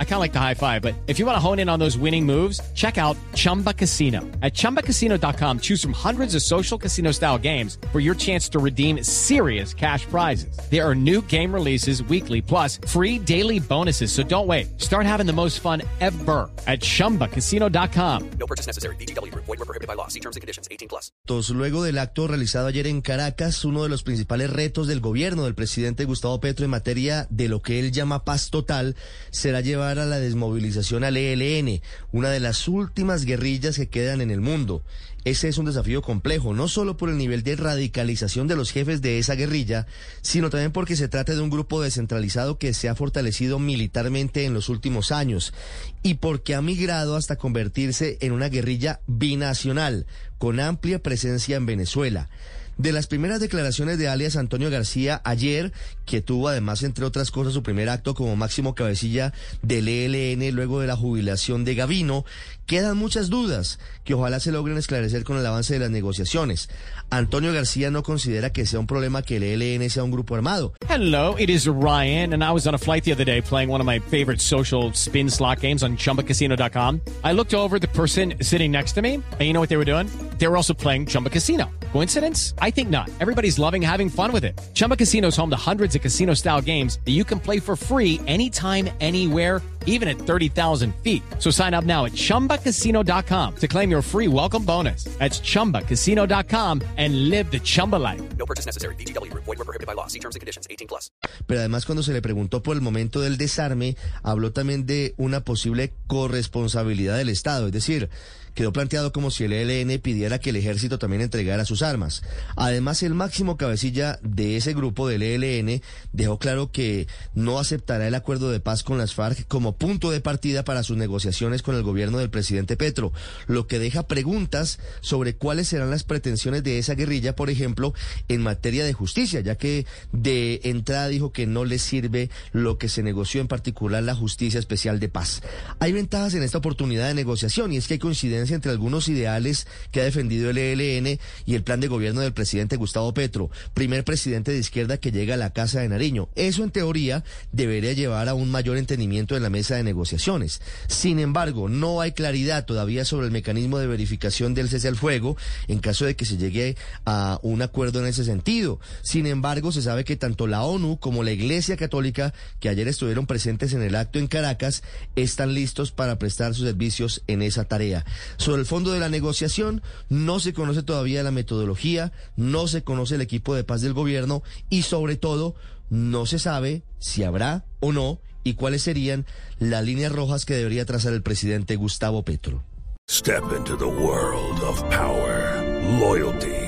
I kind of like the high five, but if you want to hone in on those winning moves, check out Chumba Casino. At ChumbaCasino.com, choose from hundreds of social casino style games for your chance to redeem serious cash prizes. There are new game releases weekly, plus free daily bonuses. So don't wait. Start having the most fun ever at ChumbaCasino.com. No purchase necessary. BGW. Void were prohibited by law. See terms and conditions. 18 plus. Luego del acto realizado ayer en Caracas, uno de los principales retos del gobierno del presidente Gustavo Petro en materia de lo que él llama paz total será llevar a la desmovilización al ELN, una de las últimas guerrillas que quedan en el mundo. Ese es un desafío complejo, no solo por el nivel de radicalización de los jefes de esa guerrilla, sino también porque se trata de un grupo descentralizado que se ha fortalecido militarmente en los últimos años y porque ha migrado hasta convertirse en una guerrilla binacional, con amplia presencia en Venezuela de las primeras declaraciones de alias Antonio García ayer, que tuvo además, entre otras cosas, su primer acto como máximo cabecilla del ELN luego de la jubilación de Gavino, quedan muchas dudas que ojalá se logren esclarecer con el avance de las negociaciones. Antonio García no considera que sea un problema que el ELN sea un grupo armado. Hello, it is Ryan, and I was on a flight the other day playing one of my favorite social spin slot games on chumbacasino.com. I looked over the person sitting next to me, and you know what they were doing? They were also playing Chumba Casino. Coincidence? I think not. Everybody's loving having fun with it. Chumba Casino is home to hundreds of casino style games that you can play for free anytime, anywhere, even at 30,000 feet. So sign up now at chumbacasino.com to claim your free welcome bonus. That's chumbacasino.com and live the Chumba life. No purchase necessary. BGW. Void were prohibited by law. See terms and conditions. 18 plus. Pero además, cuando se le preguntó por el momento del desarme, habló también de una posible corresponsabilidad del Estado. Es decir, quedó planteado como si el ELN pidiera que el ejército también entregara sus armas. Además, el máximo cabecilla de ese grupo del ELN dejó claro que no aceptará el acuerdo de paz con las FARC como punto de partida para sus negociaciones con el gobierno del presidente Petro, lo que deja preguntas sobre cuáles serán las pretensiones de esa guerrilla, por ejemplo, en materia de justicia, ya que de entrada dijo que no le sirve lo que se negoció, en particular la justicia especial de paz. Hay ventajas en esta oportunidad de negociación y es que hay coincidencia entre algunos ideales que ha defendido el ELN y el plan de gobierno del presidente Gustavo Petro, primer presidente de izquierda que llega a la Casa de Nariño. Eso, en teoría, debería llevar a un mayor entendimiento en la mesa de negociaciones. Sin embargo, no hay claridad todavía sobre el mecanismo de verificación del cese al fuego en caso de que se llegue a un acuerdo en ese sentido. Sin embargo, se sabe que tanto la ONU como la Iglesia Católica, que ayer estuvieron presentes en el acto en Caracas, están listos para prestar sus servicios en esa tarea. Sobre el fondo de la negociación, no se conoce todavía la metodología, no se conoce el equipo de paz del gobierno y sobre todo no se sabe si habrá o no y cuáles serían las líneas rojas que debería trazar el presidente Gustavo Petro. Step into the world of power, loyalty